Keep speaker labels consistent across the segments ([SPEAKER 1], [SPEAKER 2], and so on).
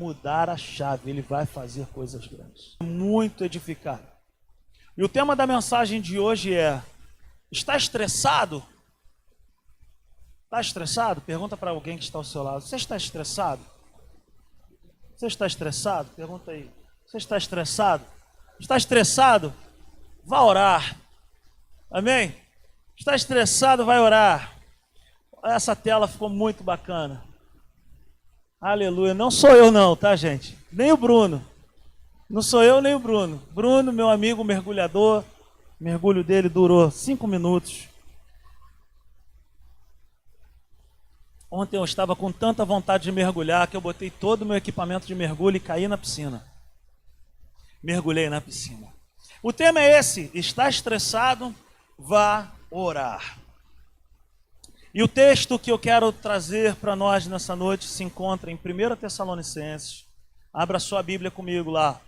[SPEAKER 1] mudar a chave, ele vai fazer coisas grandes. Muito edificado. E o tema da mensagem de hoje é: está estressado? Está estressado? Pergunta para alguém que está ao seu lado. Você está estressado? Você está estressado? Pergunta aí. Você está estressado? Está estressado? Vá orar. Amém? Está estressado? Vai orar. Essa tela ficou muito bacana. Aleluia. Não sou eu, não, tá, gente? Nem o Bruno. Não sou eu nem o Bruno. Bruno, meu amigo mergulhador, mergulho dele durou cinco minutos. Ontem eu estava com tanta vontade de mergulhar que eu botei todo o meu equipamento de mergulho e caí na piscina. Mergulhei na piscina. O tema é esse: está estressado? Vá orar. E o texto que eu quero trazer para nós nessa noite se encontra em 1 Tessalonicenses. Abra sua Bíblia comigo lá.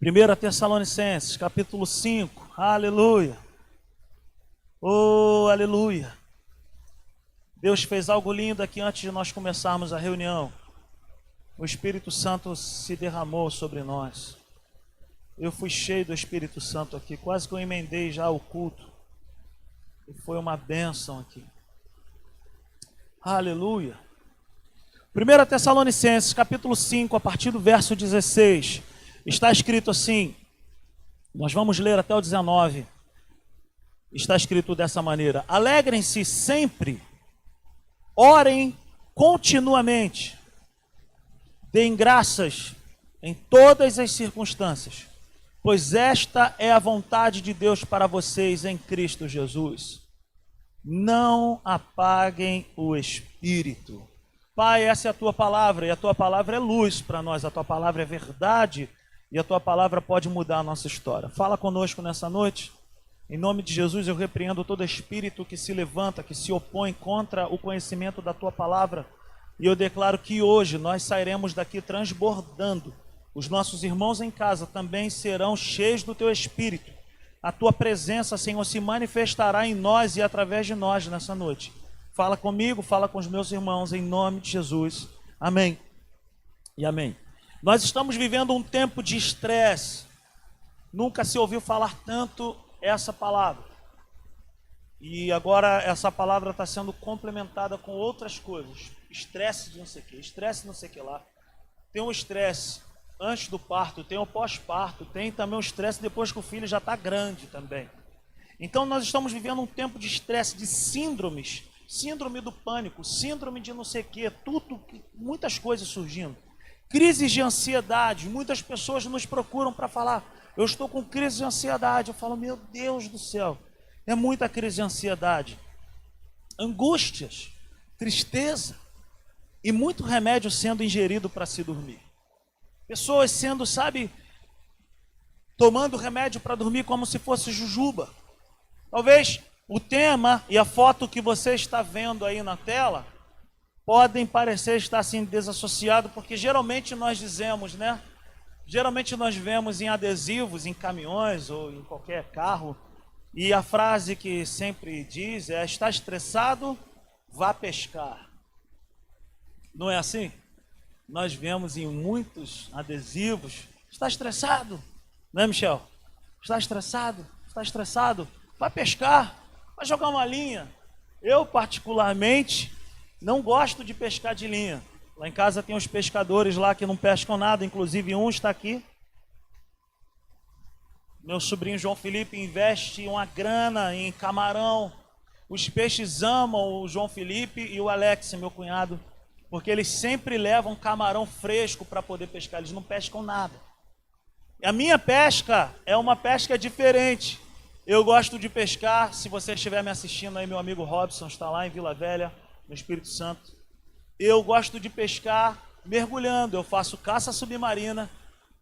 [SPEAKER 1] 1 Tessalonicenses, capítulo 5. Aleluia. Oh, aleluia. Deus fez algo lindo aqui antes de nós começarmos a reunião. O Espírito Santo se derramou sobre nós. Eu fui cheio do Espírito Santo aqui, quase que eu emendei já o culto. E foi uma bênção aqui. Aleluia. 1 Tessalonicenses, capítulo 5, a partir do verso 16, está escrito assim. Nós vamos ler até o 19. Está escrito dessa maneira: Alegrem-se sempre Orem continuamente. Deem graças em todas as circunstâncias, pois esta é a vontade de Deus para vocês em Cristo Jesus. Não apaguem o espírito. Pai, essa é a tua palavra, e a tua palavra é luz para nós, a tua palavra é verdade, e a tua palavra pode mudar a nossa história. Fala conosco nessa noite. Em nome de Jesus, eu repreendo todo espírito que se levanta, que se opõe contra o conhecimento da tua palavra. E eu declaro que hoje nós sairemos daqui transbordando. Os nossos irmãos em casa também serão cheios do teu espírito. A tua presença, Senhor, se manifestará em nós e através de nós nessa noite. Fala comigo, fala com os meus irmãos, em nome de Jesus. Amém. E amém. Nós estamos vivendo um tempo de estresse. Nunca se ouviu falar tanto essa palavra. E agora essa palavra está sendo complementada com outras coisas. Estresse de não sei o que, estresse não sei o que lá. Tem um estresse antes do parto, tem o pós-parto, tem também o estresse depois que o filho já está grande também. Então nós estamos vivendo um tempo de estresse, de síndromes, síndrome do pânico, síndrome de não sei o que, tudo, muitas coisas surgindo. Crises de ansiedade, muitas pessoas nos procuram para falar, eu estou com crise de ansiedade. Eu falo, meu Deus do céu, é muita crise de ansiedade. Angústias, tristeza e muito remédio sendo ingerido para se dormir. Pessoas sendo, sabe, tomando remédio para dormir como se fosse jujuba. Talvez o tema e a foto que você está vendo aí na tela podem parecer estar assim desassociado, porque geralmente nós dizemos, né? Geralmente nós vemos em adesivos, em caminhões ou em qualquer carro, e a frase que sempre diz é: está estressado, vá pescar. Não é assim? Nós vemos em muitos adesivos: está estressado, não é, Michel? Está estressado, está estressado, vai pescar, vai jogar uma linha. Eu, particularmente, não gosto de pescar de linha. Lá em casa tem os pescadores lá que não pescam nada, inclusive um está aqui. Meu sobrinho João Felipe investe uma grana em camarão. Os peixes amam o João Felipe e o Alex, meu cunhado, porque eles sempre levam camarão fresco para poder pescar, eles não pescam nada. A minha pesca é uma pesca diferente. Eu gosto de pescar, se você estiver me assistindo aí, meu amigo Robson está lá em Vila Velha, no Espírito Santo eu gosto de pescar mergulhando, eu faço caça submarina.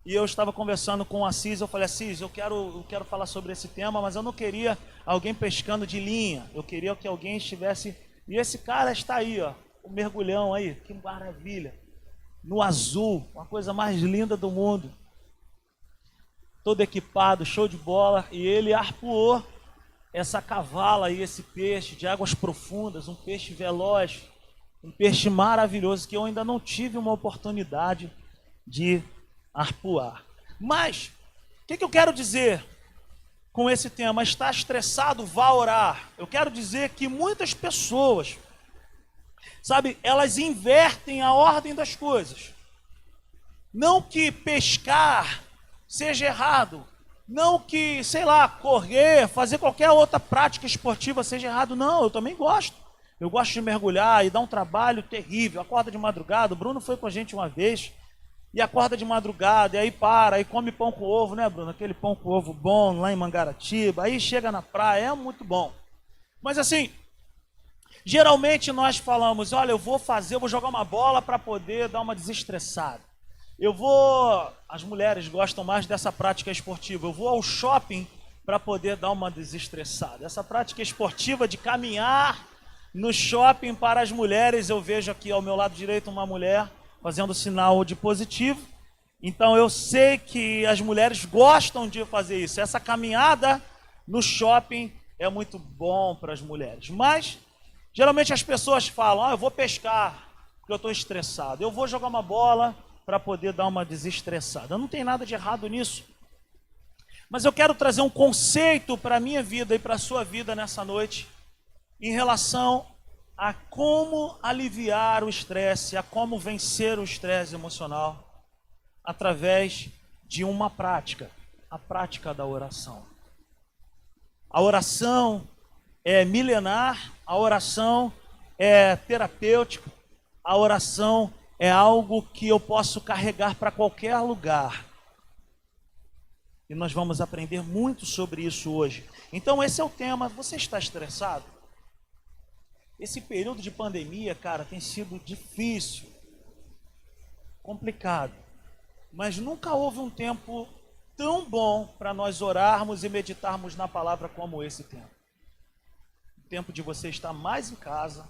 [SPEAKER 1] E eu estava conversando com o Assis, eu falei, Assis, eu quero, eu quero falar sobre esse tema, mas eu não queria alguém pescando de linha. Eu queria que alguém estivesse. E esse cara está aí, ó, o mergulhão aí, que maravilha. No azul, uma coisa mais linda do mundo. Todo equipado, show de bola. E ele arpoou essa cavala aí, esse peixe de águas profundas, um peixe veloz Um peixe maravilhoso que eu ainda não tive uma oportunidade de arpoar. Mas, o que, que eu quero dizer com esse tema? Está estressado, vá orar. Eu quero dizer que muitas pessoas, sabe, elas invertem a ordem das coisas. Não que pescar seja errado, não que, sei lá, correr, fazer qualquer outra prática esportiva seja errado. Não, eu também gosto. Eu gosto de mergulhar e dá um trabalho terrível. Acorda de madrugada. O Bruno foi com a gente uma vez e acorda de madrugada, e aí para, e come pão com ovo, né, Bruno? Aquele pão com ovo bom lá em Mangaratiba. Aí chega na praia, é muito bom. Mas assim, geralmente nós falamos: olha, eu vou fazer, eu vou jogar uma bola para poder dar uma desestressada. Eu vou. As mulheres gostam mais dessa prática esportiva. Eu vou ao shopping para poder dar uma desestressada. Essa prática esportiva de caminhar no shopping para as mulheres, eu vejo aqui ao meu lado direito uma mulher fazendo sinal de positivo. Então eu sei que as mulheres gostam de fazer isso. Essa caminhada no shopping é muito bom para as mulheres. Mas geralmente as pessoas falam: ah, eu vou pescar porque eu estou estressado. Eu vou jogar uma bola para poder dar uma desestressada. Não tem nada de errado nisso. Mas eu quero trazer um conceito para a minha vida e para a sua vida nessa noite, em relação a como aliviar o estresse, a como vencer o estresse emocional, através de uma prática, a prática da oração. A oração é milenar, a oração é terapêutica, a oração é algo que eu posso carregar para qualquer lugar. E nós vamos aprender muito sobre isso hoje. Então, esse é o tema. Você está estressado? Esse período de pandemia, cara, tem sido difícil, complicado. Mas nunca houve um tempo tão bom para nós orarmos e meditarmos na palavra como esse tempo. Tempo de você estar mais em casa,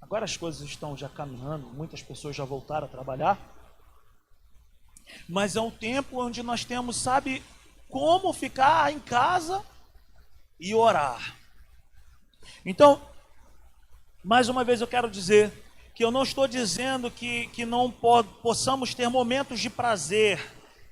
[SPEAKER 1] Agora as coisas estão já caminhando, muitas pessoas já voltaram a trabalhar. Mas é um tempo onde nós temos, sabe, como ficar em casa e orar. Então, mais uma vez eu quero dizer que eu não estou dizendo que, que não po possamos ter momentos de prazer,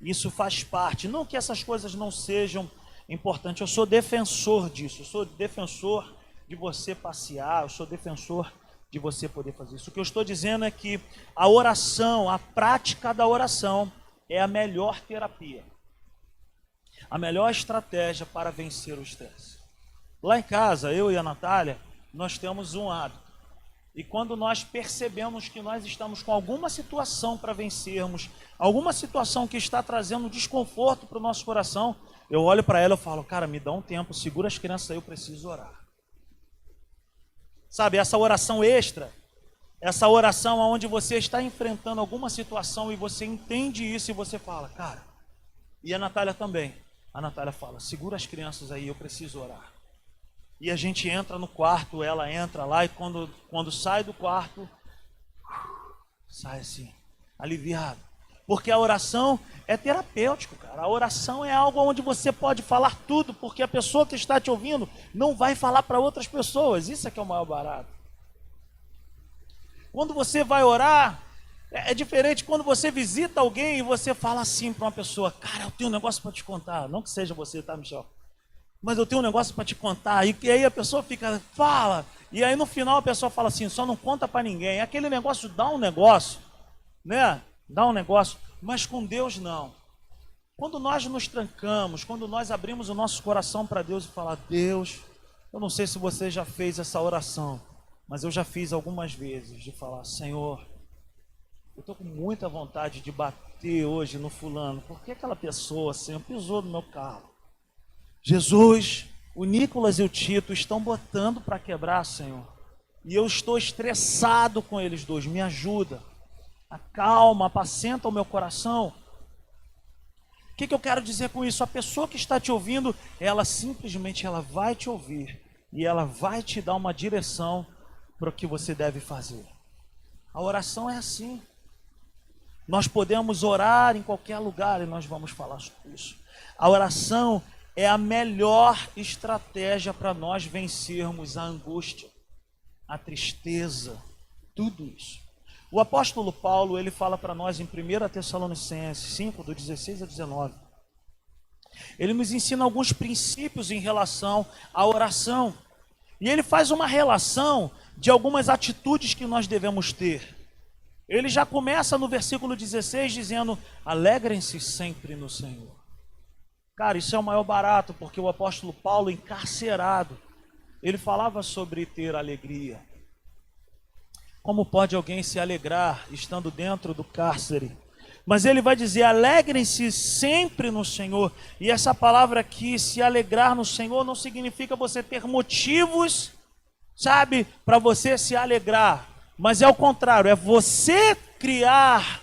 [SPEAKER 1] isso faz parte. Não que essas coisas não sejam importantes, eu sou defensor disso, eu sou defensor de você passear, eu sou defensor de você poder fazer isso. O que eu estou dizendo é que a oração, a prática da oração, é a melhor terapia, a melhor estratégia para vencer o estresse. Lá em casa, eu e a Natália, nós temos um hábito. E quando nós percebemos que nós estamos com alguma situação para vencermos, alguma situação que está trazendo desconforto para o nosso coração, eu olho para ela e falo, cara, me dá um tempo, segura as crianças aí, eu preciso orar. Sabe, essa oração extra, essa oração onde você está enfrentando alguma situação e você entende isso e você fala, cara, e a Natália também. A Natália fala, segura as crianças aí, eu preciso orar. E a gente entra no quarto, ela entra lá e quando, quando sai do quarto, sai assim, aliviado. Porque a oração é terapêutico, cara. A oração é algo onde você pode falar tudo, porque a pessoa que está te ouvindo não vai falar para outras pessoas. Isso é que é o maior barato. Quando você vai orar, é, é diferente quando você visita alguém e você fala assim para uma pessoa: Cara, eu tenho um negócio para te contar. Não que seja você, tá, Michel? Mas eu tenho um negócio para te contar. E, e aí a pessoa fica, fala. E aí no final a pessoa fala assim: Só não conta para ninguém. Aquele negócio dá um negócio, né? dá um negócio, mas com Deus não. Quando nós nos trancamos, quando nós abrimos o nosso coração para Deus e falar, Deus, eu não sei se você já fez essa oração, mas eu já fiz algumas vezes de falar, Senhor, eu estou com muita vontade de bater hoje no fulano, porque aquela pessoa, Senhor, pisou no meu carro. Jesus, o Nicolas e o Tito estão botando para quebrar, Senhor. E eu estou estressado com eles dois, me ajuda acalma, apacenta o meu coração. O que, que eu quero dizer com isso? A pessoa que está te ouvindo, ela simplesmente ela vai te ouvir e ela vai te dar uma direção para o que você deve fazer. A oração é assim. Nós podemos orar em qualquer lugar e nós vamos falar sobre isso. A oração é a melhor estratégia para nós vencermos a angústia, a tristeza, Tudo isso. O apóstolo Paulo, ele fala para nós em 1 Tessalonicenses 5, do 16 a 19. Ele nos ensina alguns princípios em relação à oração. E ele faz uma relação de algumas atitudes que nós devemos ter. Ele já começa no versículo 16 dizendo: Alegrem-se sempre no Senhor. Cara, isso é o maior barato, porque o apóstolo Paulo, encarcerado, ele falava sobre ter alegria. Como pode alguém se alegrar estando dentro do cárcere? Mas ele vai dizer: alegrem-se sempre no Senhor. E essa palavra aqui, se alegrar no Senhor, não significa você ter motivos, sabe, para você se alegrar. Mas é o contrário, é você criar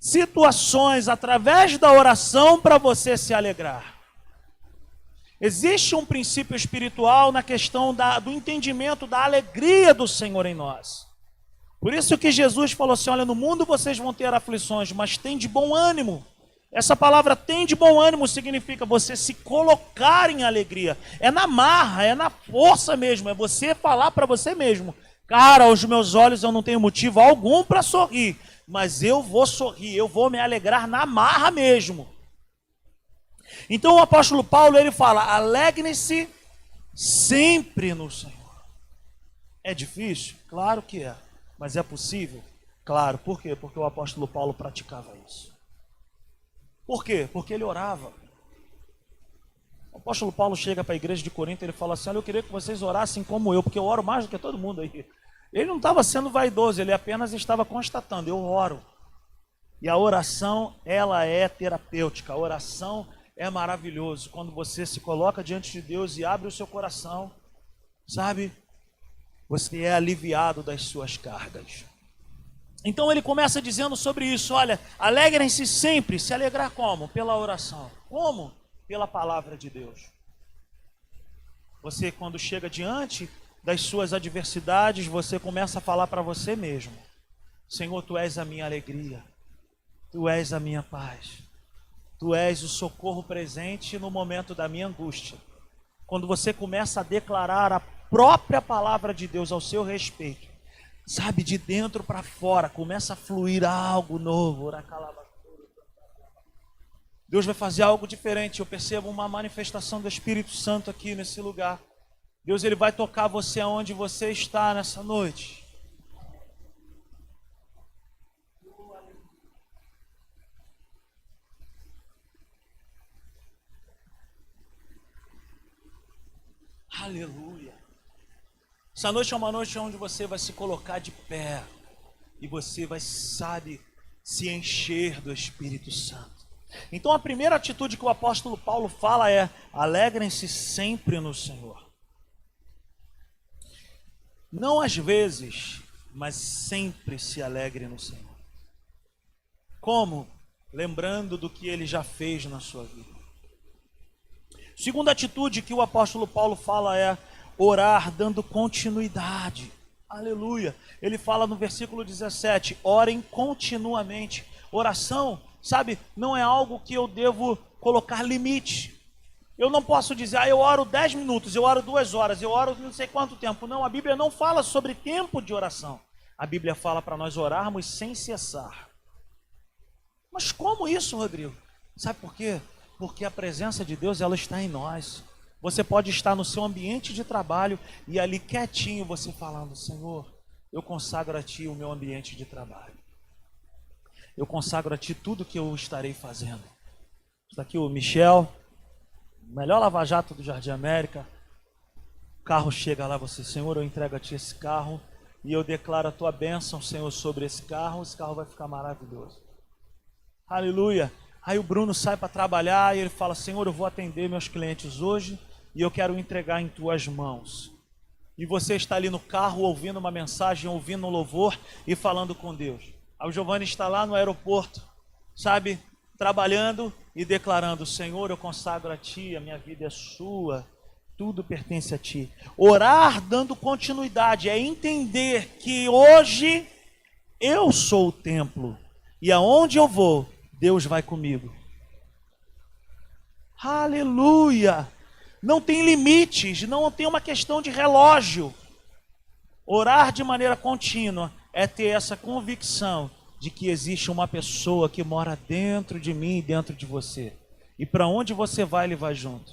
[SPEAKER 1] situações através da oração para você se alegrar. Existe um princípio espiritual na questão da, do entendimento da alegria do Senhor em nós. Por isso que Jesus falou assim: olha, no mundo vocês vão ter aflições, mas tem de bom ânimo. Essa palavra tem de bom ânimo significa você se colocar em alegria. É na marra, é na força mesmo, é você falar para você mesmo: Cara, aos meus olhos eu não tenho motivo algum para sorrir, mas eu vou sorrir, eu vou me alegrar na marra mesmo. Então o apóstolo Paulo ele fala: alegrem-se sempre no Senhor. É difícil? Claro que é. Mas é possível? Claro. Por quê? Porque o apóstolo Paulo praticava isso. Por quê? Porque ele orava. O apóstolo Paulo chega para a igreja de Corinto e ele fala assim: Olha, eu queria que vocês orassem como eu, porque eu oro mais do que todo mundo aí. Ele não estava sendo vaidoso, ele apenas estava constatando: eu oro. E a oração, ela é terapêutica. A oração é maravilhoso quando você se coloca diante de Deus e abre o seu coração, sabe? Você é aliviado das suas cargas. Então ele começa dizendo sobre isso: olha, alegrem-se sempre. Se alegrar como? Pela oração. Como? pela palavra de Deus. Você, quando chega diante das suas adversidades, você começa a falar para você mesmo: Senhor, tu és a minha alegria, tu és a minha paz, tu és o socorro presente no momento da minha angústia. Quando você começa a declarar a própria palavra de Deus ao seu respeito, sabe, de dentro para fora, começa a fluir algo novo. Deus vai fazer algo diferente. Eu percebo uma manifestação do Espírito Santo aqui nesse lugar. Deus ele vai tocar você aonde você está nessa noite. Aleluia. Essa noite é uma noite onde você vai se colocar de pé e você vai, sabe, se encher do Espírito Santo. Então a primeira atitude que o apóstolo Paulo fala é: alegrem-se sempre no Senhor. Não às vezes, mas sempre se alegre no Senhor. Como? Lembrando do que ele já fez na sua vida. Segunda atitude que o apóstolo Paulo fala é orar dando continuidade. Aleluia. Ele fala no versículo 17: orem continuamente. Oração sabe, não é algo que eu devo colocar limite. Eu não posso dizer, ah, eu oro 10 minutos, eu oro duas horas, eu oro não sei quanto tempo. Não, a Bíblia não fala sobre tempo de oração. A Bíblia fala para nós orarmos sem cessar. Mas como isso, Rodrigo? Sabe por quê? Porque a presença de Deus ela está em nós. Você pode estar no seu ambiente de trabalho e ali quietinho você falando, Senhor, eu consagro a Ti o meu ambiente de trabalho eu consagro a Ti tudo que eu estarei fazendo. Está aqui o Michel, melhor lava-jato do Jardim América. O carro chega lá, você, Senhor, eu entrego a Ti esse carro e eu declaro a Tua bênção, Senhor, sobre esse carro. Esse carro vai ficar maravilhoso. Aleluia. Aí o Bruno sai para trabalhar e ele fala: Senhor, eu vou atender meus clientes hoje e eu quero entregar em tuas mãos. E você está ali no carro ouvindo uma mensagem, ouvindo um louvor e falando com Deus. O Giovanni está lá no aeroporto, sabe, trabalhando e declarando: Senhor, eu consagro a Ti, a minha vida é Sua, tudo pertence a Ti. Orar dando continuidade é entender que hoje eu sou o templo e aonde eu vou, Deus vai comigo. Aleluia! Não tem limites, não tem uma questão de relógio. Orar de maneira contínua é ter essa convicção de que existe uma pessoa que mora dentro de mim e dentro de você. E para onde você vai, ele vai junto.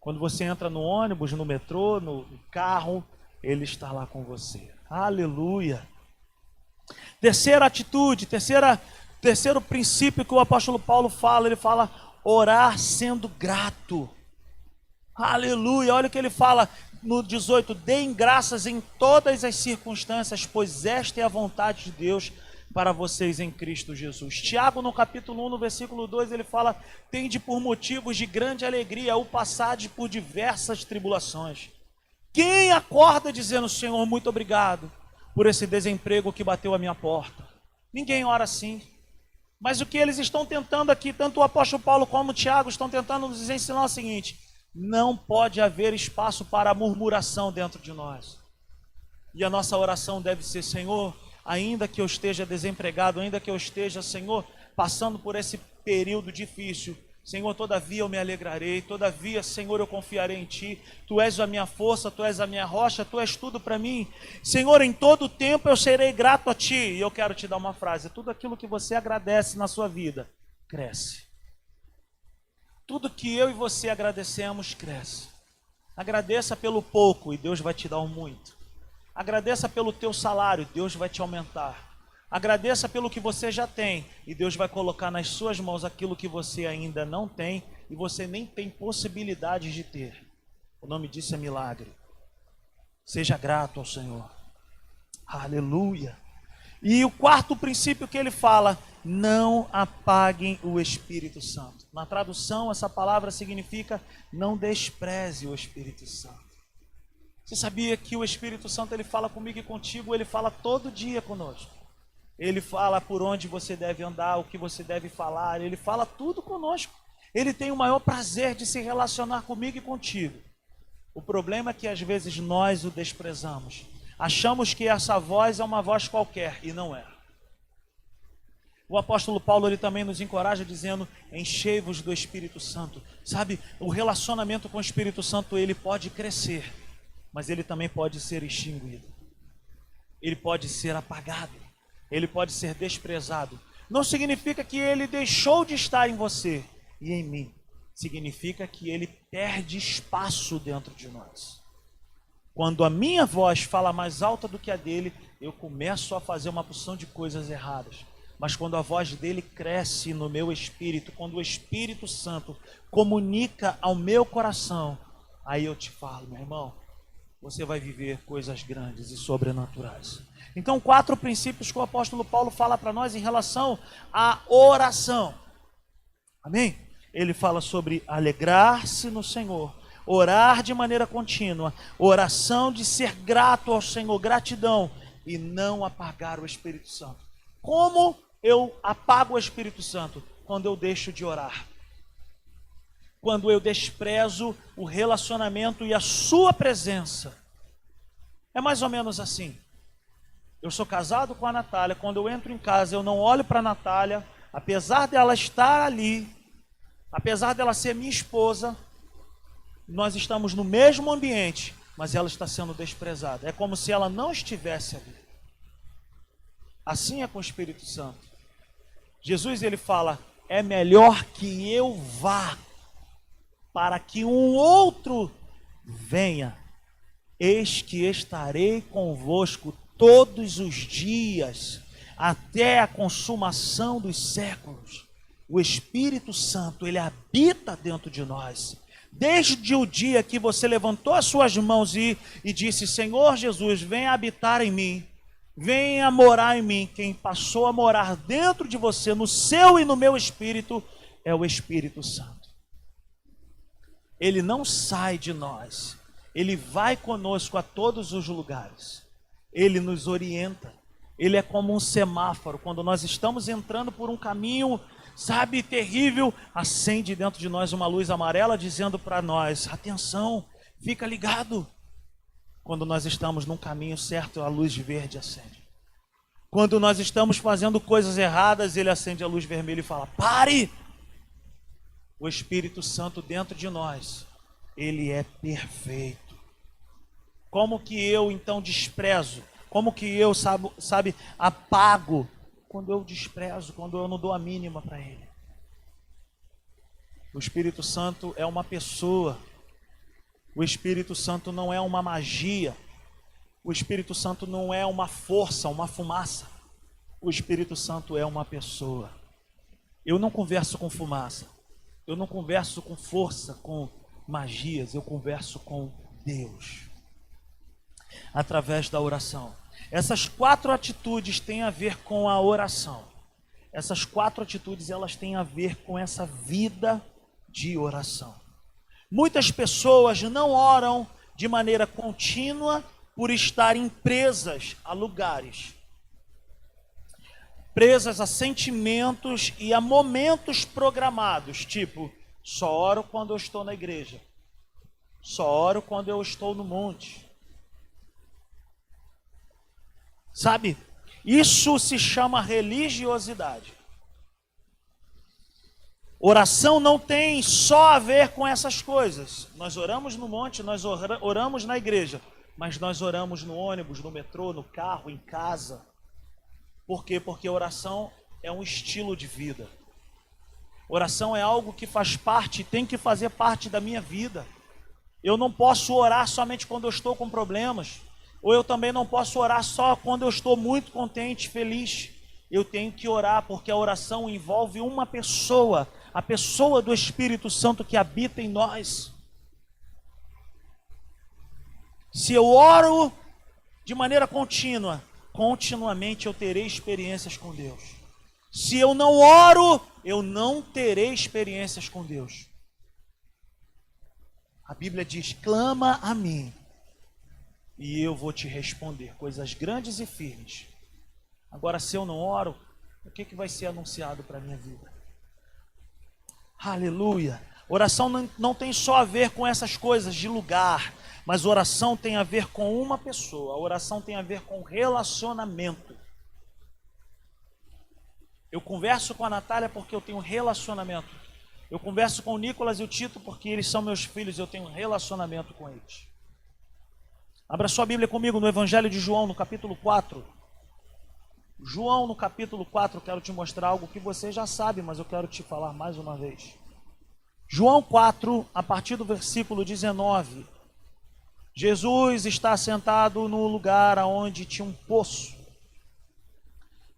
[SPEAKER 1] Quando você entra no ônibus, no metrô, no carro, ele está lá com você. Aleluia. Terceira atitude, terceira, terceiro princípio que o apóstolo Paulo fala, ele fala orar sendo grato. Aleluia. Olha o que ele fala no 18: deem graças em todas as circunstâncias, pois esta é a vontade de Deus para vocês em Cristo Jesus. Tiago, no capítulo 1, no versículo 2, ele fala: Tende por motivos de grande alegria o passagem por diversas tribulações. Quem acorda dizendo, Senhor, muito obrigado por esse desemprego que bateu a minha porta? Ninguém ora assim. Mas o que eles estão tentando aqui, tanto o apóstolo Paulo como o Tiago, estão tentando nos ensinar o seguinte: não pode haver espaço para murmuração dentro de nós. E a nossa oração deve ser: Senhor, ainda que eu esteja desempregado, ainda que eu esteja, Senhor, passando por esse período difícil, Senhor, todavia eu me alegrarei, todavia, Senhor, eu confiarei em Ti. Tu és a minha força, Tu és a minha rocha, Tu és tudo para mim. Senhor, em todo tempo eu serei grato a Ti. E eu quero te dar uma frase: tudo aquilo que você agradece na sua vida, cresce. Tudo que eu e você agradecemos, cresce. Agradeça pelo pouco e Deus vai te dar o um muito. Agradeça pelo teu salário, Deus vai te aumentar. Agradeça pelo que você já tem e Deus vai colocar nas suas mãos aquilo que você ainda não tem e você nem tem possibilidades de ter. O nome disso é milagre. Seja grato ao Senhor. Aleluia. E o quarto princípio que ele fala, não apaguem o Espírito Santo. Na tradução, essa palavra significa não despreze o Espírito Santo. Você sabia que o Espírito Santo ele fala comigo e contigo, ele fala todo dia conosco. Ele fala por onde você deve andar, o que você deve falar, ele fala tudo conosco. Ele tem o maior prazer de se relacionar comigo e contigo. O problema é que às vezes nós o desprezamos. Achamos que essa voz é uma voz qualquer e não é. O apóstolo Paulo ele também nos encoraja dizendo: "Enchei-vos do Espírito Santo". Sabe, o relacionamento com o Espírito Santo ele pode crescer mas ele também pode ser extinguido. Ele pode ser apagado. Ele pode ser desprezado. Não significa que ele deixou de estar em você e em mim. Significa que ele perde espaço dentro de nós. Quando a minha voz fala mais alta do que a dele, eu começo a fazer uma porção de coisas erradas. Mas quando a voz dele cresce no meu espírito, quando o Espírito Santo comunica ao meu coração, aí eu te falo, meu irmão, você vai viver coisas grandes e sobrenaturais. Então, quatro princípios que o apóstolo Paulo fala para nós em relação à oração. Amém? Ele fala sobre alegrar-se no Senhor, orar de maneira contínua, oração de ser grato ao Senhor, gratidão e não apagar o Espírito Santo. Como eu apago o Espírito Santo? Quando eu deixo de orar quando eu desprezo o relacionamento e a sua presença. É mais ou menos assim. Eu sou casado com a Natália, quando eu entro em casa, eu não olho para a Natália, apesar dela estar ali, apesar dela ser minha esposa, nós estamos no mesmo ambiente, mas ela está sendo desprezada. É como se ela não estivesse ali. Assim é com o Espírito Santo. Jesus ele fala: "É melhor que eu vá para que um outro venha. Eis que estarei convosco todos os dias, até a consumação dos séculos. O Espírito Santo, ele habita dentro de nós. Desde o dia que você levantou as suas mãos e, e disse: Senhor Jesus, venha habitar em mim, venha morar em mim. Quem passou a morar dentro de você, no seu e no meu espírito, é o Espírito Santo ele não sai de nós, ele vai conosco a todos os lugares, ele nos orienta, ele é como um semáforo, quando nós estamos entrando por um caminho, sabe, terrível, acende dentro de nós uma luz amarela dizendo para nós: atenção, fica ligado. Quando nós estamos num caminho certo, a luz verde acende. Quando nós estamos fazendo coisas erradas, ele acende a luz vermelha e fala: pare! O Espírito Santo dentro de nós, ele é perfeito. Como que eu então desprezo? Como que eu, sabe, sabe apago quando eu desprezo, quando eu não dou a mínima para Ele? O Espírito Santo é uma pessoa. O Espírito Santo não é uma magia. O Espírito Santo não é uma força, uma fumaça. O Espírito Santo é uma pessoa. Eu não converso com fumaça. Eu não converso com força, com magias. Eu converso com Deus. Através da oração. Essas quatro atitudes têm a ver com a oração. Essas quatro atitudes elas têm a ver com essa vida de oração. Muitas pessoas não oram de maneira contínua por estarem presas a lugares, presas a sentimentos e a momentos programados, tipo, só oro quando eu estou na igreja, só oro quando eu estou no monte. Sabe? Isso se chama religiosidade. Oração não tem só a ver com essas coisas. Nós oramos no monte, nós oramos na igreja, mas nós oramos no ônibus, no metrô, no carro, em casa. Por quê? Porque oração é um estilo de vida. Oração é algo que faz parte, tem que fazer parte da minha vida. Eu não posso orar somente quando eu estou com problemas, ou eu também não posso orar só quando eu estou muito contente, feliz. Eu tenho que orar porque a oração envolve uma pessoa a pessoa do Espírito Santo que habita em nós. Se eu oro de maneira contínua, continuamente eu terei experiências com Deus. Se eu não oro, eu não terei experiências com Deus. A Bíblia diz: clama a mim, e eu vou te responder coisas grandes e firmes. Agora, se eu não oro, o que, que vai ser anunciado para a minha vida? Aleluia. Oração não, não tem só a ver com essas coisas de lugar, mas oração tem a ver com uma pessoa. A oração tem a ver com relacionamento. Eu converso com a Natália porque eu tenho relacionamento. Eu converso com o Nicolas e o Tito porque eles são meus filhos, eu tenho relacionamento com eles. Abra sua Bíblia comigo no Evangelho de João, no capítulo 4. João, no capítulo 4, quero te mostrar algo que você já sabe, mas eu quero te falar mais uma vez. João 4, a partir do versículo 19. Jesus está sentado no lugar onde tinha um poço.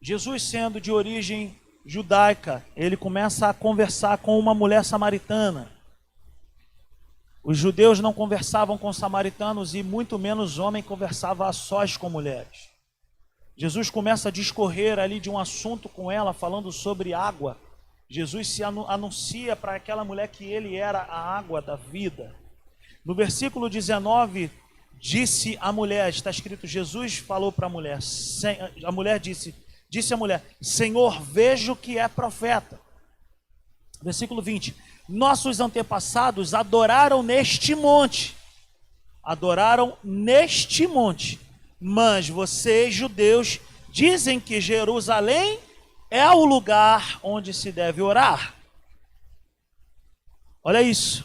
[SPEAKER 1] Jesus, sendo de origem judaica, ele começa a conversar com uma mulher samaritana. Os judeus não conversavam com samaritanos e muito menos homem conversava a sós com mulheres. Jesus começa a discorrer ali de um assunto com ela, falando sobre água. Jesus se anuncia para aquela mulher que ele era a água da vida. No versículo 19, disse a mulher, está escrito: Jesus falou para a mulher, a mulher disse, disse a mulher: Senhor, vejo que é profeta. Versículo 20: Nossos antepassados adoraram neste monte, adoraram neste monte mas vocês, judeus, dizem que Jerusalém é o lugar onde se deve orar. Olha isso.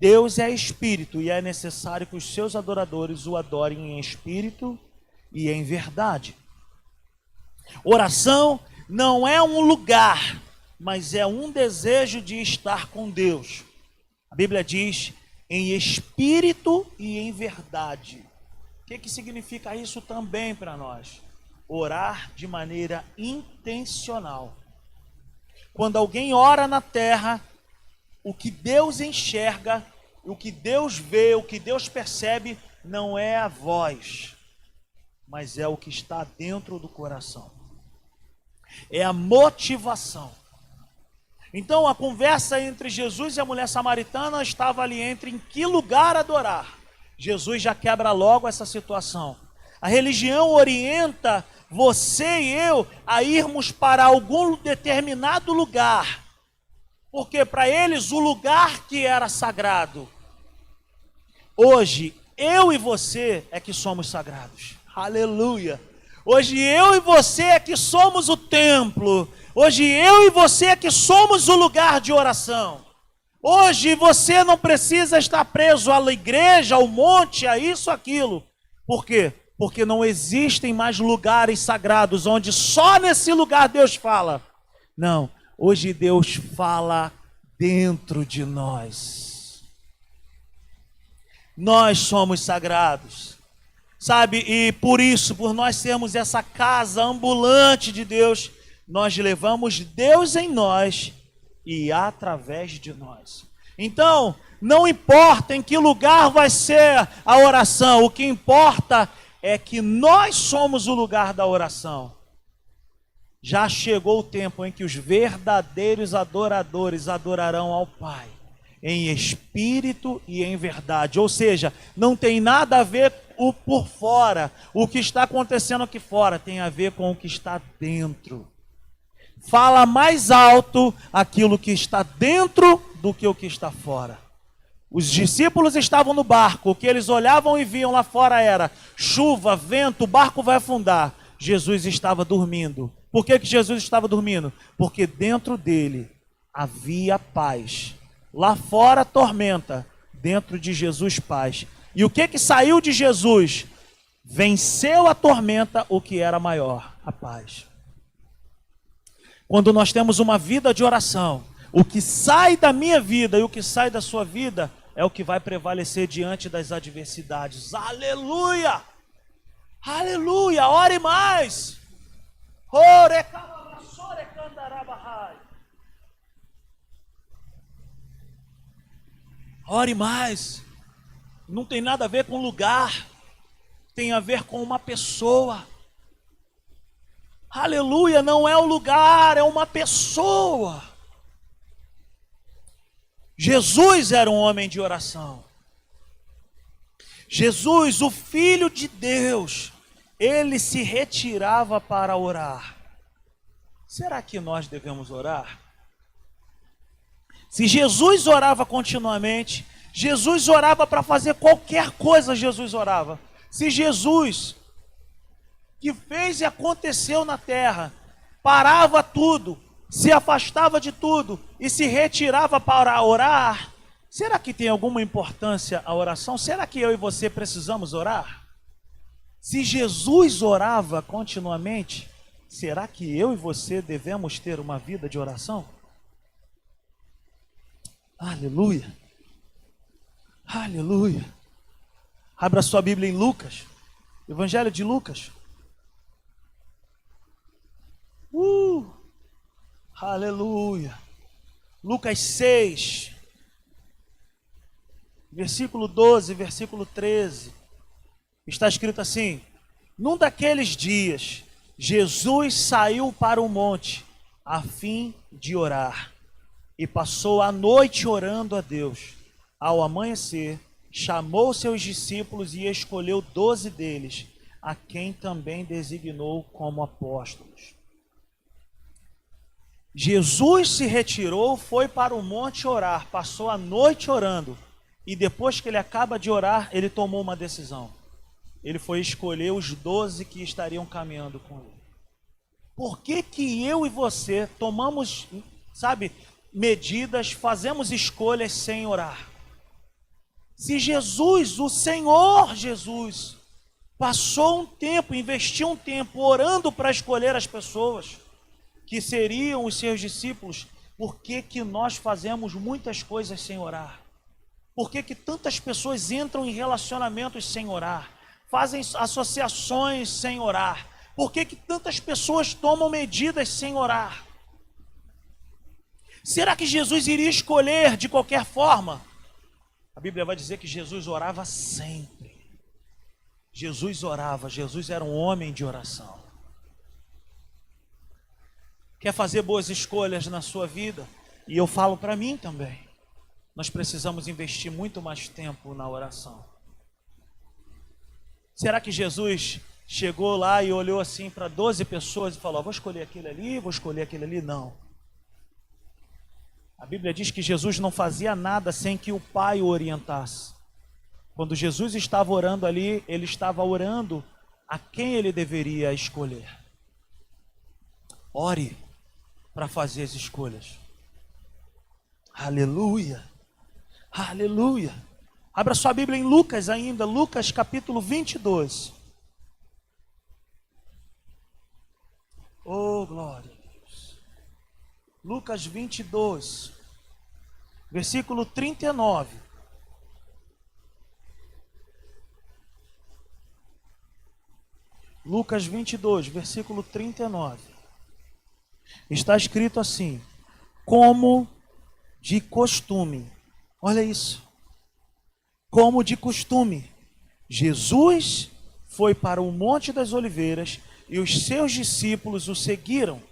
[SPEAKER 1] Deus é espírito e é necessário que os seus adoradores o adorem em espírito e em verdade. Oração não é um lugar, mas é um desejo de estar com Deus. A Bíblia diz em espírito e em verdade. O que, que significa isso também para nós? Orar de maneira intencional. Quando alguém ora na terra, o que Deus enxerga, o que Deus vê, o que Deus percebe, não é a voz, mas é o que está dentro do coração. É a motivação. Então a conversa entre Jesus e a mulher samaritana estava ali entre em que lugar adorar. Jesus já quebra logo essa situação. A religião orienta você e eu a irmos para algum determinado lugar. Porque para eles o lugar que era sagrado. Hoje, eu e você é que somos sagrados. Aleluia. Hoje eu e você é que somos o templo. Hoje eu e você é que somos o lugar de oração. Hoje você não precisa estar preso à igreja, ao monte, a isso, aquilo. Por quê? Porque não existem mais lugares sagrados onde só nesse lugar Deus fala. Não, hoje Deus fala dentro de nós. Nós somos sagrados. Sabe? E por isso, por nós sermos essa casa ambulante de Deus, nós levamos Deus em nós e através de nós. Então, não importa em que lugar vai ser a oração, o que importa é que nós somos o lugar da oração. Já chegou o tempo em que os verdadeiros adoradores adorarão ao Pai em espírito e em verdade. Ou seja, não tem nada a ver o por fora, o que está acontecendo aqui fora, tem a ver com o que está dentro fala mais alto aquilo que está dentro do que o que está fora. Os discípulos estavam no barco, o que eles olhavam e viam lá fora era chuva, vento, o barco vai afundar. Jesus estava dormindo. Por que, que Jesus estava dormindo? Porque dentro dele havia paz. Lá fora, tormenta. Dentro de Jesus, paz. E o que, que saiu de Jesus? Venceu a tormenta, o que era maior, a paz. Quando nós temos uma vida de oração, o que sai da minha vida e o que sai da sua vida é o que vai prevalecer diante das adversidades. Aleluia! Aleluia! Ore mais! Ore mais. Não tem nada a ver com lugar, tem a ver com uma pessoa. Aleluia, não é o lugar, é uma pessoa. Jesus era um homem de oração. Jesus, o Filho de Deus, ele se retirava para orar. Será que nós devemos orar? Se Jesus orava continuamente, Jesus orava para fazer qualquer coisa, Jesus orava. Se Jesus que fez e aconteceu na terra, parava tudo, se afastava de tudo e se retirava para orar, será que tem alguma importância a oração? Será que eu e você precisamos orar? Se Jesus orava continuamente, será que eu e você devemos ter uma vida de oração? Aleluia. Aleluia. Abra sua Bíblia em Lucas, Evangelho de Lucas. Uh! Aleluia. Lucas 6, versículo 12, versículo 13. Está escrito assim: Num daqueles dias, Jesus saiu para o monte a fim de orar e passou a noite orando a Deus. Ao amanhecer, chamou seus discípulos e escolheu doze deles, a quem também designou como apóstolos. Jesus se retirou, foi para o monte orar, passou a noite orando, e depois que ele acaba de orar, ele tomou uma decisão. Ele foi escolher os doze que estariam caminhando com ele. Por que, que eu e você tomamos, sabe, medidas, fazemos escolhas sem orar? Se Jesus, o Senhor Jesus, passou um tempo, investiu um tempo orando para escolher as pessoas, que seriam os seus discípulos, por que, que nós fazemos muitas coisas sem orar? Por que, que tantas pessoas entram em relacionamentos sem orar? Fazem associações sem orar? Por que, que tantas pessoas tomam medidas sem orar? Será que Jesus iria escolher de qualquer forma? A Bíblia vai dizer que Jesus orava sempre. Jesus orava, Jesus era um homem de oração. Quer fazer boas escolhas na sua vida? E eu falo para mim também. Nós precisamos investir muito mais tempo na oração. Será que Jesus chegou lá e olhou assim para 12 pessoas e falou: Vou escolher aquele ali, vou escolher aquele ali? Não. A Bíblia diz que Jesus não fazia nada sem que o Pai o orientasse. Quando Jesus estava orando ali, ele estava orando a quem ele deveria escolher. Ore para fazer as escolhas. Aleluia. Aleluia. Abra sua Bíblia em Lucas ainda, Lucas capítulo 22. Oh, glória a Deus. Lucas 22, versículo 39. Lucas 22, versículo 39. Está escrito assim: Como de costume. Olha isso. Como de costume, Jesus foi para o Monte das Oliveiras e os seus discípulos o seguiram.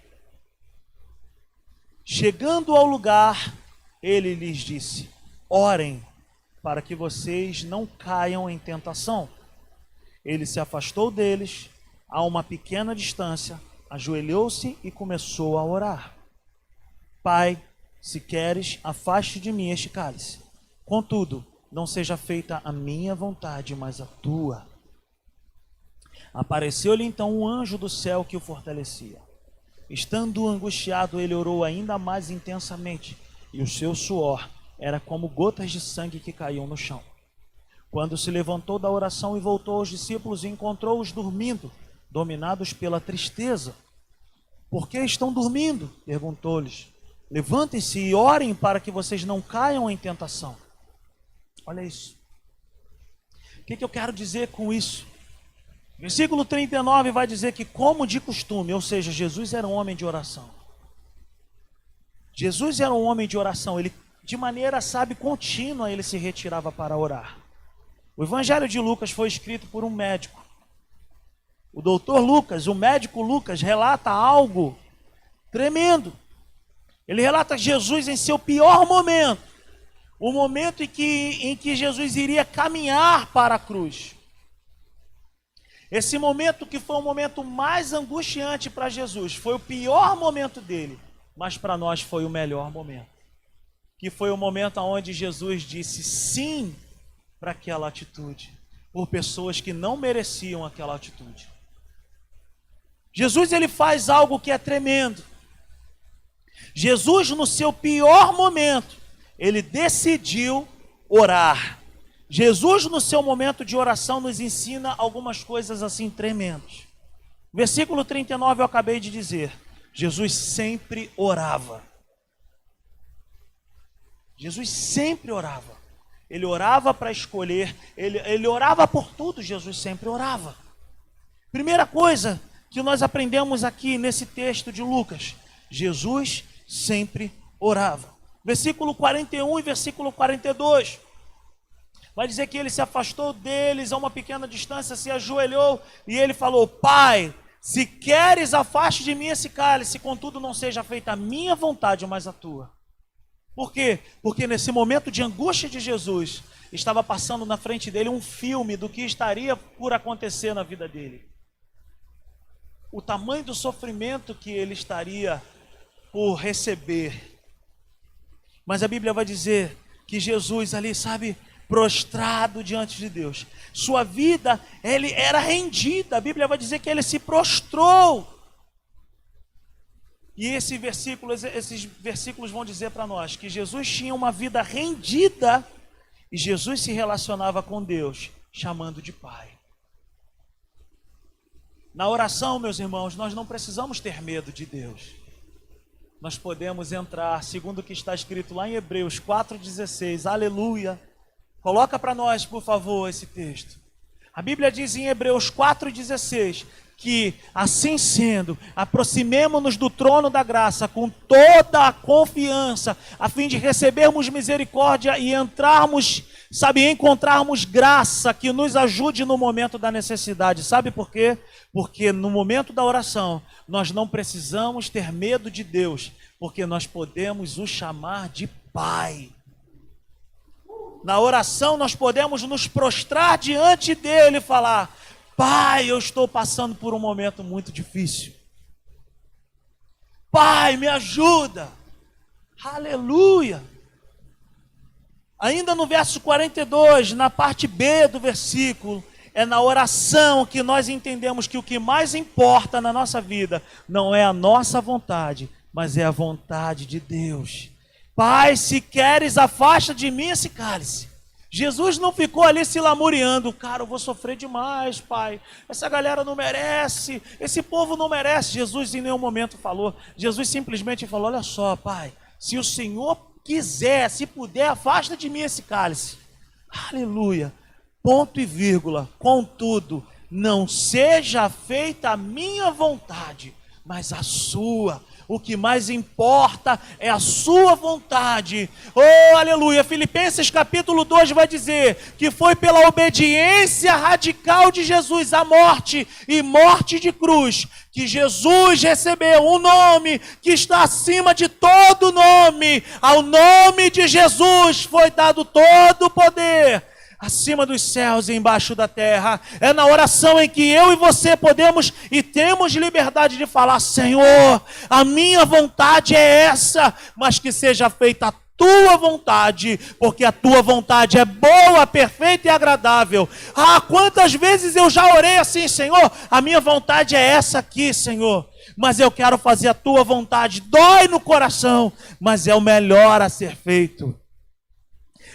[SPEAKER 1] Chegando ao lugar, ele lhes disse: Orem para que vocês não caiam em tentação. Ele se afastou deles a uma pequena distância, ajoelhou-se e começou a orar. Pai, se queres, afaste de mim este cálice. Contudo, não seja feita a minha vontade, mas a tua. Apareceu-lhe então um anjo do céu que o fortalecia. Estando angustiado, ele orou ainda mais intensamente, e o seu suor era como gotas de sangue que caíam no chão. Quando se levantou da oração e voltou aos discípulos, encontrou-os dormindo, dominados pela tristeza. Por que estão dormindo? perguntou-lhes. Levantem-se e orem para que vocês não caiam em tentação. Olha isso. O que, que eu quero dizer com isso? Versículo 39 vai dizer que, como de costume, ou seja, Jesus era um homem de oração. Jesus era um homem de oração, ele de maneira, sabe, contínua, ele se retirava para orar. O Evangelho de Lucas foi escrito por um médico. O doutor Lucas, o médico Lucas, relata algo tremendo. Ele relata Jesus em seu pior momento, o momento em que, em que Jesus iria caminhar para a cruz. Esse momento que foi o momento mais angustiante para Jesus, foi o pior momento dele, mas para nós foi o melhor momento. Que foi o momento onde Jesus disse sim para aquela atitude, por pessoas que não mereciam aquela atitude. Jesus ele faz algo que é tremendo. Jesus no seu pior momento, ele decidiu orar. Jesus, no seu momento de oração, nos ensina algumas coisas assim tremendas. Versículo 39 eu acabei de dizer. Jesus sempre orava. Jesus sempre orava. Ele orava para escolher, ele, ele orava por tudo, Jesus sempre orava. Primeira coisa que nós aprendemos aqui nesse texto de Lucas: Jesus sempre orava. Versículo 41 e versículo 42. Vai dizer que ele se afastou deles a uma pequena distância, se ajoelhou e ele falou: Pai, se queres, afaste de mim esse cálice, contudo não seja feita a minha vontade, mas a tua. Por quê? Porque nesse momento de angústia de Jesus, estava passando na frente dele um filme do que estaria por acontecer na vida dele. O tamanho do sofrimento que ele estaria por receber. Mas a Bíblia vai dizer que Jesus ali, sabe, prostrado diante de Deus. Sua vida, ele era rendida. A Bíblia vai dizer que ele se prostrou. E esse versículo, esses versículos vão dizer para nós que Jesus tinha uma vida rendida e Jesus se relacionava com Deus, chamando de Pai. Na oração, meus irmãos, nós não precisamos ter medo de Deus. Nós podemos entrar, segundo o que está escrito lá em Hebreus 4,16, aleluia. Coloca para nós, por favor, esse texto. A Bíblia diz em Hebreus 4,16 que, assim sendo, aproximemo-nos do trono da graça com toda a confiança, a fim de recebermos misericórdia e entrarmos, sabe, encontrarmos graça que nos ajude no momento da necessidade. Sabe por quê? Porque no momento da oração, nós não precisamos ter medo de Deus, porque nós podemos o chamar de Pai. Na oração nós podemos nos prostrar diante dele e falar: Pai, eu estou passando por um momento muito difícil. Pai, me ajuda. Aleluia. Ainda no verso 42, na parte B do versículo, é na oração que nós entendemos que o que mais importa na nossa vida não é a nossa vontade, mas é a vontade de Deus. Pai, se queres, afasta de mim esse cálice. Jesus não ficou ali se lamuriando, cara, eu vou sofrer demais, pai. Essa galera não merece, esse povo não merece. Jesus em nenhum momento falou. Jesus simplesmente falou: Olha só, pai, se o Senhor quiser, se puder, afasta de mim esse cálice. Aleluia. Ponto e vírgula. Contudo, não seja feita a minha vontade, mas a sua. O que mais importa é a sua vontade. Oh, aleluia. Filipenses capítulo 2 vai dizer que foi pela obediência radical de Jesus à morte e morte de cruz que Jesus recebeu um nome que está acima de todo nome. Ao nome de Jesus foi dado todo o poder acima dos céus e embaixo da terra. É na oração em que eu e você podemos e temos liberdade de falar: Senhor, a minha vontade é essa, mas que seja feita a tua vontade, porque a tua vontade é boa, perfeita e agradável. Ah, quantas vezes eu já orei assim, Senhor, a minha vontade é essa aqui, Senhor. Mas eu quero fazer a tua vontade, dói no coração, mas é o melhor a ser feito.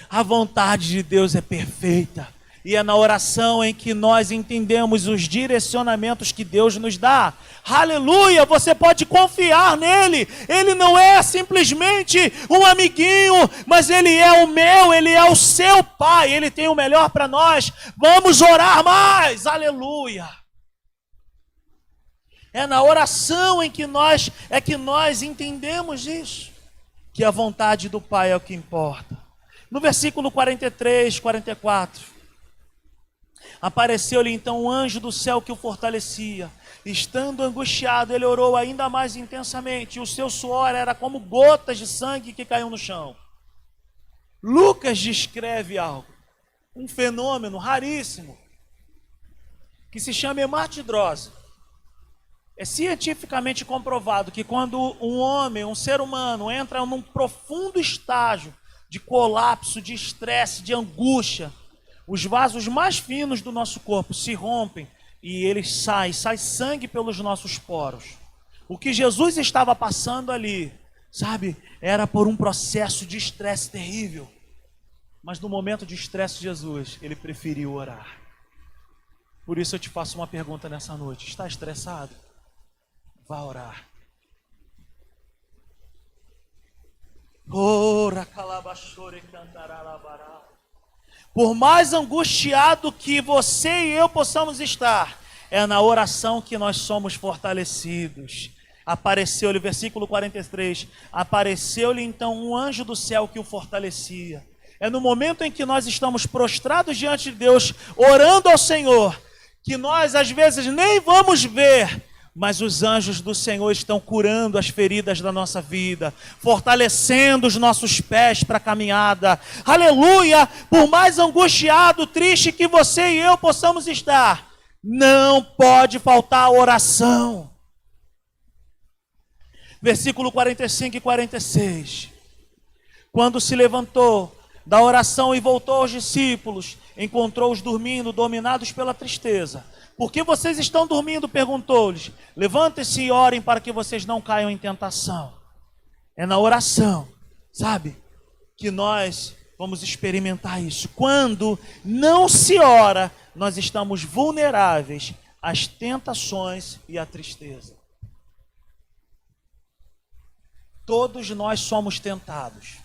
[SPEAKER 1] A vontade de Deus é perfeita. E é na oração em que nós entendemos os direcionamentos que Deus nos dá. Aleluia! Você pode confiar nele. Ele não é simplesmente um amiguinho, mas ele é o meu, ele é o seu pai. Ele tem o melhor para nós. Vamos orar mais. Aleluia! É na oração em que nós é que nós entendemos isso, que a vontade do pai é o que importa. No versículo 43, 44, apareceu-lhe então um anjo do céu que o fortalecia. Estando angustiado, ele orou ainda mais intensamente, e o seu suor era como gotas de sangue que caíam no chão. Lucas descreve algo, um fenômeno raríssimo, que se chama hematidrose. É cientificamente comprovado que quando um homem, um ser humano, entra num profundo estágio de colapso, de estresse, de angústia, os vasos mais finos do nosso corpo se rompem e eles saem, sai sangue pelos nossos poros. O que Jesus estava passando ali, sabe, era por um processo de estresse terrível. Mas no momento de estresse Jesus, ele preferiu orar. Por isso eu te faço uma pergunta nessa noite: está estressado? Vá orar. Por mais angustiado que você e eu possamos estar, é na oração que nós somos fortalecidos. Apareceu-lhe, versículo 43, apareceu-lhe então um anjo do céu que o fortalecia. É no momento em que nós estamos prostrados diante de Deus, orando ao Senhor, que nós às vezes nem vamos ver, mas os anjos do Senhor estão curando as feridas da nossa vida, fortalecendo os nossos pés para a caminhada. Aleluia! Por mais angustiado, triste que você e eu possamos estar, não pode faltar oração. Versículo 45 e 46. Quando se levantou da oração e voltou aos discípulos, encontrou-os dormindo, dominados pela tristeza. Por que vocês estão dormindo? perguntou-lhes. Levantem-se e orem para que vocês não caiam em tentação. É na oração, sabe? Que nós vamos experimentar isso. Quando não se ora, nós estamos vulneráveis às tentações e à tristeza. Todos nós somos tentados.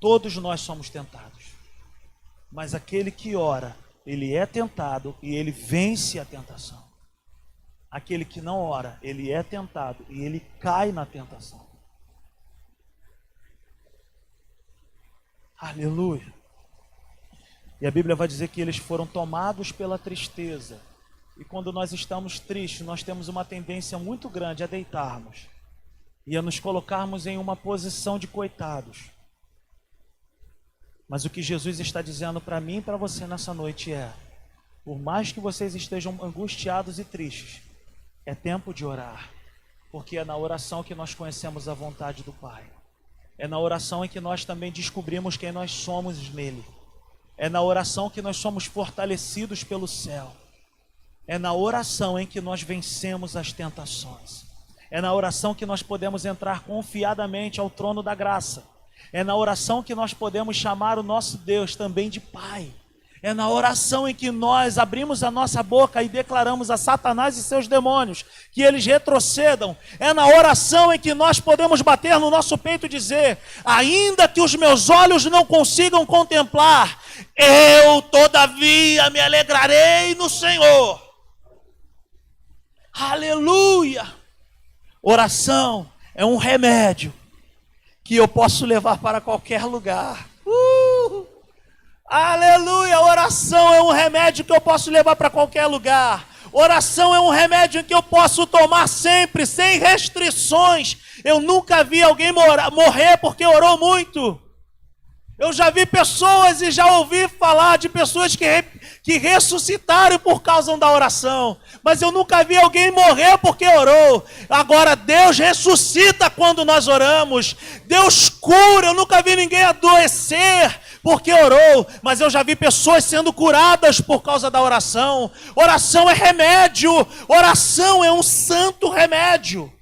[SPEAKER 1] Todos nós somos tentados. Mas aquele que ora ele é tentado e ele vence a tentação. Aquele que não ora, ele é tentado e ele cai na tentação. Aleluia. E a Bíblia vai dizer que eles foram tomados pela tristeza. E quando nós estamos tristes, nós temos uma tendência muito grande a deitarmos e a nos colocarmos em uma posição de coitados. Mas o que Jesus está dizendo para mim e para você nessa noite é: por mais que vocês estejam angustiados e tristes, é tempo de orar, porque é na oração que nós conhecemos a vontade do Pai. É na oração em que nós também descobrimos quem nós somos nele. É na oração que nós somos fortalecidos pelo céu. É na oração em que nós vencemos as tentações. É na oração que nós podemos entrar confiadamente ao trono da graça. É na oração que nós podemos chamar o nosso Deus também de Pai. É na oração em que nós abrimos a nossa boca e declaramos a Satanás e seus demônios que eles retrocedam. É na oração em que nós podemos bater no nosso peito e dizer: ainda que os meus olhos não consigam contemplar, eu todavia me alegrarei no Senhor. Aleluia! Oração é um remédio que eu posso levar para qualquer lugar. Uh! Aleluia! Oração é um remédio que eu posso levar para qualquer lugar. Oração é um remédio que eu posso tomar sempre, sem restrições. Eu nunca vi alguém morrer porque orou muito. Eu já vi pessoas e já ouvi falar de pessoas que, que ressuscitaram por causa da oração. Mas eu nunca vi alguém morrer porque orou. Agora, Deus ressuscita quando nós oramos. Deus cura. Eu nunca vi ninguém adoecer porque orou, mas eu já vi pessoas sendo curadas por causa da oração. Oração é remédio, oração é um santo remédio.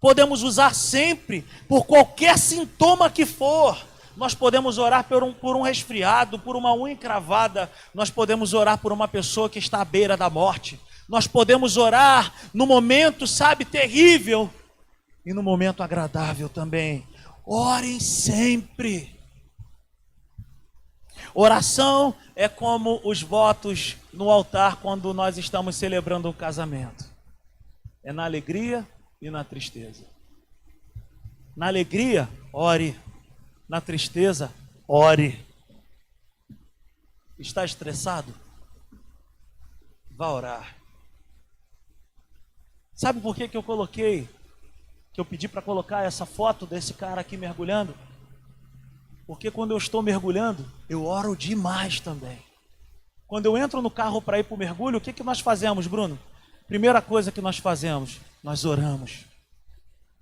[SPEAKER 1] Podemos usar sempre, por qualquer sintoma que for. Nós podemos orar por um, por um resfriado, por uma unha encravada. Nós podemos orar por uma pessoa que está à beira da morte. Nós podemos orar no momento, sabe, terrível e no momento agradável também. Orem sempre. Oração é como os votos no altar quando nós estamos celebrando o casamento. É na alegria e na tristeza. Na alegria, ore. Na tristeza, ore. Está estressado? Vá orar. Sabe por que, que eu coloquei, que eu pedi para colocar essa foto desse cara aqui mergulhando? Porque quando eu estou mergulhando, eu oro demais também. Quando eu entro no carro para ir para o mergulho, o que, que nós fazemos, Bruno? Primeira coisa que nós fazemos, nós oramos.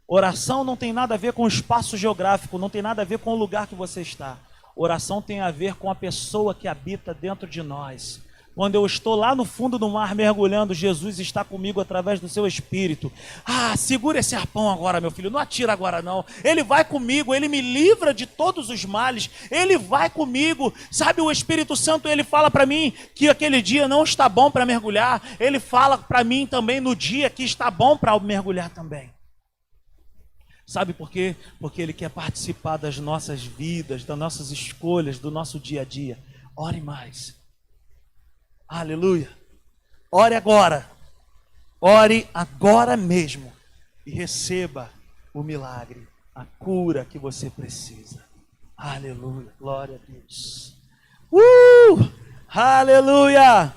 [SPEAKER 1] Oração não tem nada a ver com o espaço geográfico, não tem nada a ver com o lugar que você está. Oração tem a ver com a pessoa que habita dentro de nós. Quando eu estou lá no fundo do mar mergulhando, Jesus está comigo através do seu espírito. Ah, segura esse arpão agora, meu filho, não atira agora não. Ele vai comigo, ele me livra de todos os males. Ele vai comigo. Sabe, o Espírito Santo, ele fala para mim que aquele dia não está bom para mergulhar. Ele fala para mim também no dia que está bom para mergulhar também. Sabe por quê? Porque ele quer participar das nossas vidas, das nossas escolhas, do nosso dia a dia. Ore mais. Aleluia. Ore agora. Ore agora mesmo e receba o milagre, a cura que você precisa. Aleluia. Glória a Deus. Uh! Aleluia.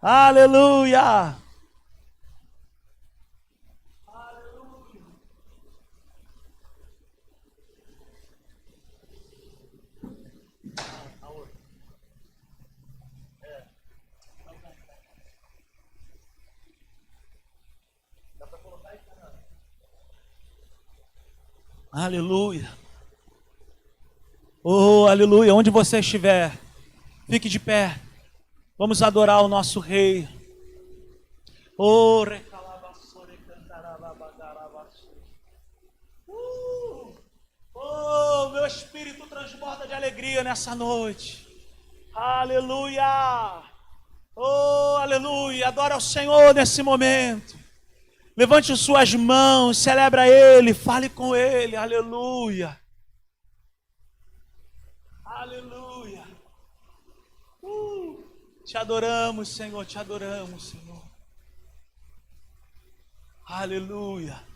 [SPEAKER 1] Aleluia. Aleluia. Oh, aleluia. Onde você estiver, fique de pé. Vamos adorar o nosso Rei. Oh, uh, oh, meu espírito transborda de alegria nessa noite. Aleluia. Oh, aleluia. Adora o Senhor nesse momento. Levante suas mãos, celebra Ele, fale com Ele, aleluia. Aleluia. Uh, te adoramos, Senhor, te adoramos, Senhor. Aleluia.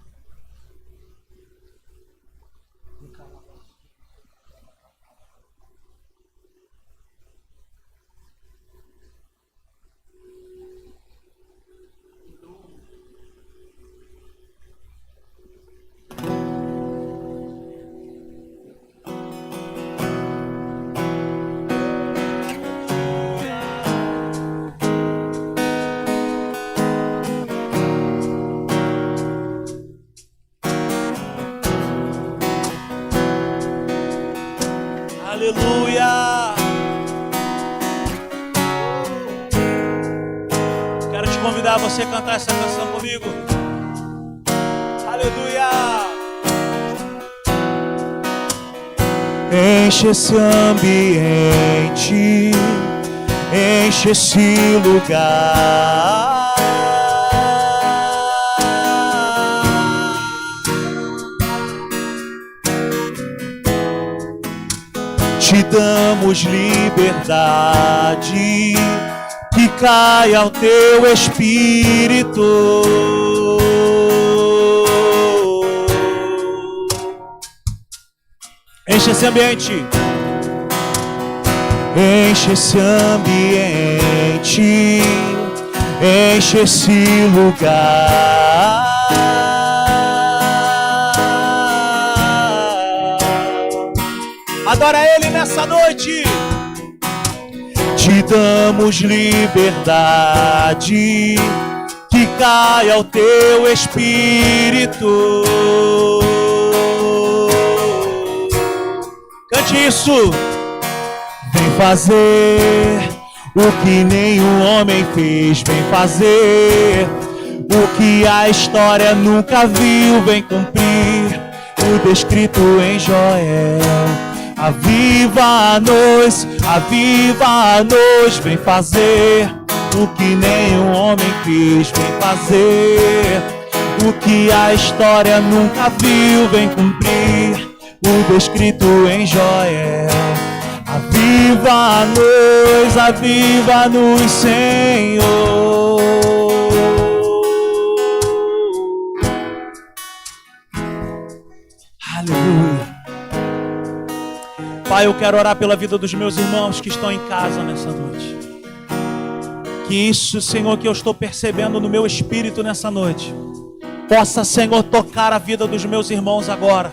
[SPEAKER 1] Você cantar essa canção comigo. Aleluia. Enche esse ambiente, enche esse lugar. te damos liberdade, caia o teu espírito. Enche esse ambiente, enche esse ambiente, enche esse lugar. Adora Ele nessa noite. Damos liberdade, que caia o teu espírito. Cante isso. Vem fazer o que nenhum homem fez, vem fazer o que a história nunca viu, vem cumprir o descrito em Joel Aviva-nos, aviva-nos, vem fazer o que nenhum homem quis, vem fazer o que a história nunca viu, vem cumprir o descrito em Joel. Aviva-nos, aviva-nos, Senhor. Aleluia. Pai, eu quero orar pela vida dos meus irmãos que estão em casa nessa noite. Que isso, Senhor, que eu estou percebendo no meu espírito nessa noite, possa, Senhor, tocar a vida dos meus irmãos agora.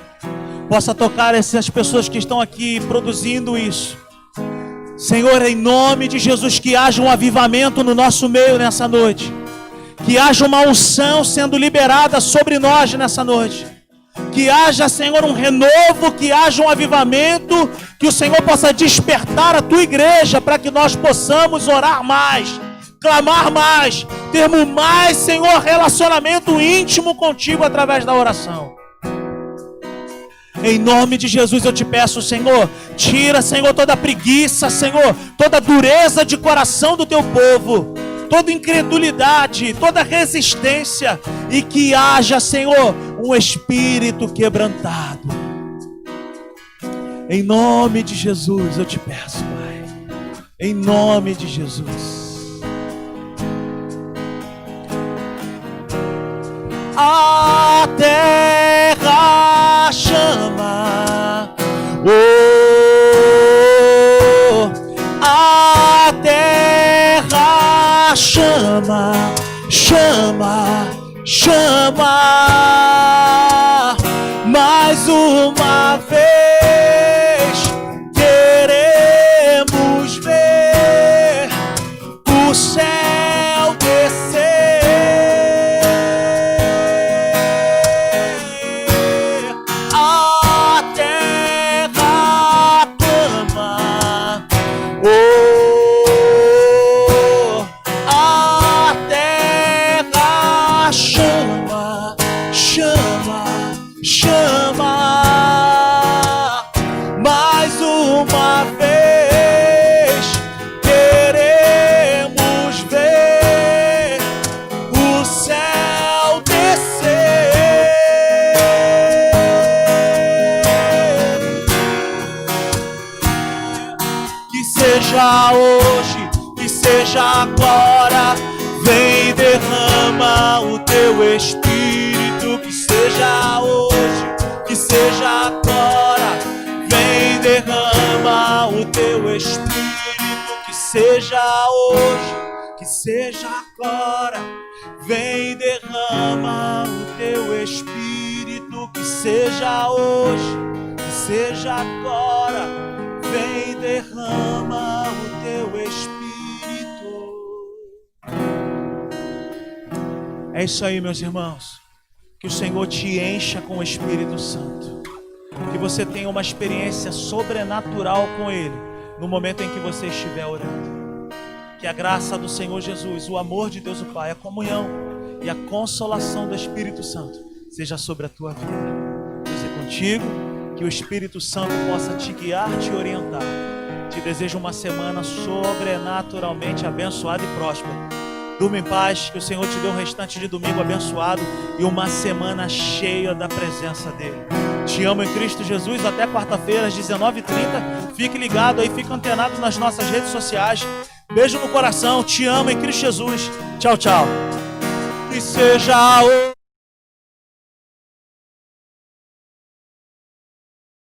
[SPEAKER 1] Possa tocar essas pessoas que estão aqui produzindo isso. Senhor, em nome de Jesus, que haja um avivamento no nosso meio nessa noite. Que haja uma unção sendo liberada sobre nós nessa noite que haja, Senhor, um renovo, que haja um avivamento, que o Senhor possa despertar a tua igreja para que nós possamos orar mais, clamar mais, termos mais, Senhor, relacionamento íntimo contigo através da oração. Em nome de Jesus eu te peço, Senhor, tira, Senhor, toda preguiça, Senhor, toda dureza de coração do teu povo toda incredulidade, toda resistência e que haja, Senhor, um espírito quebrantado. Em nome de Jesus eu te peço, Pai. Em nome de Jesus. A chama, chama chama. Mais uma espírito, que seja hoje, que seja agora. Vem, derrama o teu espírito, que seja hoje, que seja agora. Vem, derrama o teu espírito, que seja hoje, que seja agora. Vem, derrama o É isso aí, meus irmãos. Que o Senhor te encha com o Espírito Santo. que você tenha uma experiência sobrenatural com Ele no momento em que você estiver orando. Que a graça do Senhor Jesus, o amor de Deus o Pai, a comunhão e a consolação do Espírito Santo seja sobre a tua vida. Deus é contigo, que o Espírito Santo possa te guiar, te orientar. Te desejo uma semana sobrenaturalmente abençoada e próspera. Durma em paz, que o Senhor te dê um restante de domingo abençoado e uma semana cheia da presença dEle. Te amo em Cristo Jesus. Até quarta-feira, às 19h30. Fique ligado aí, fique antenado nas nossas redes sociais. Beijo no coração. Te amo em Cristo Jesus. Tchau, tchau. Seja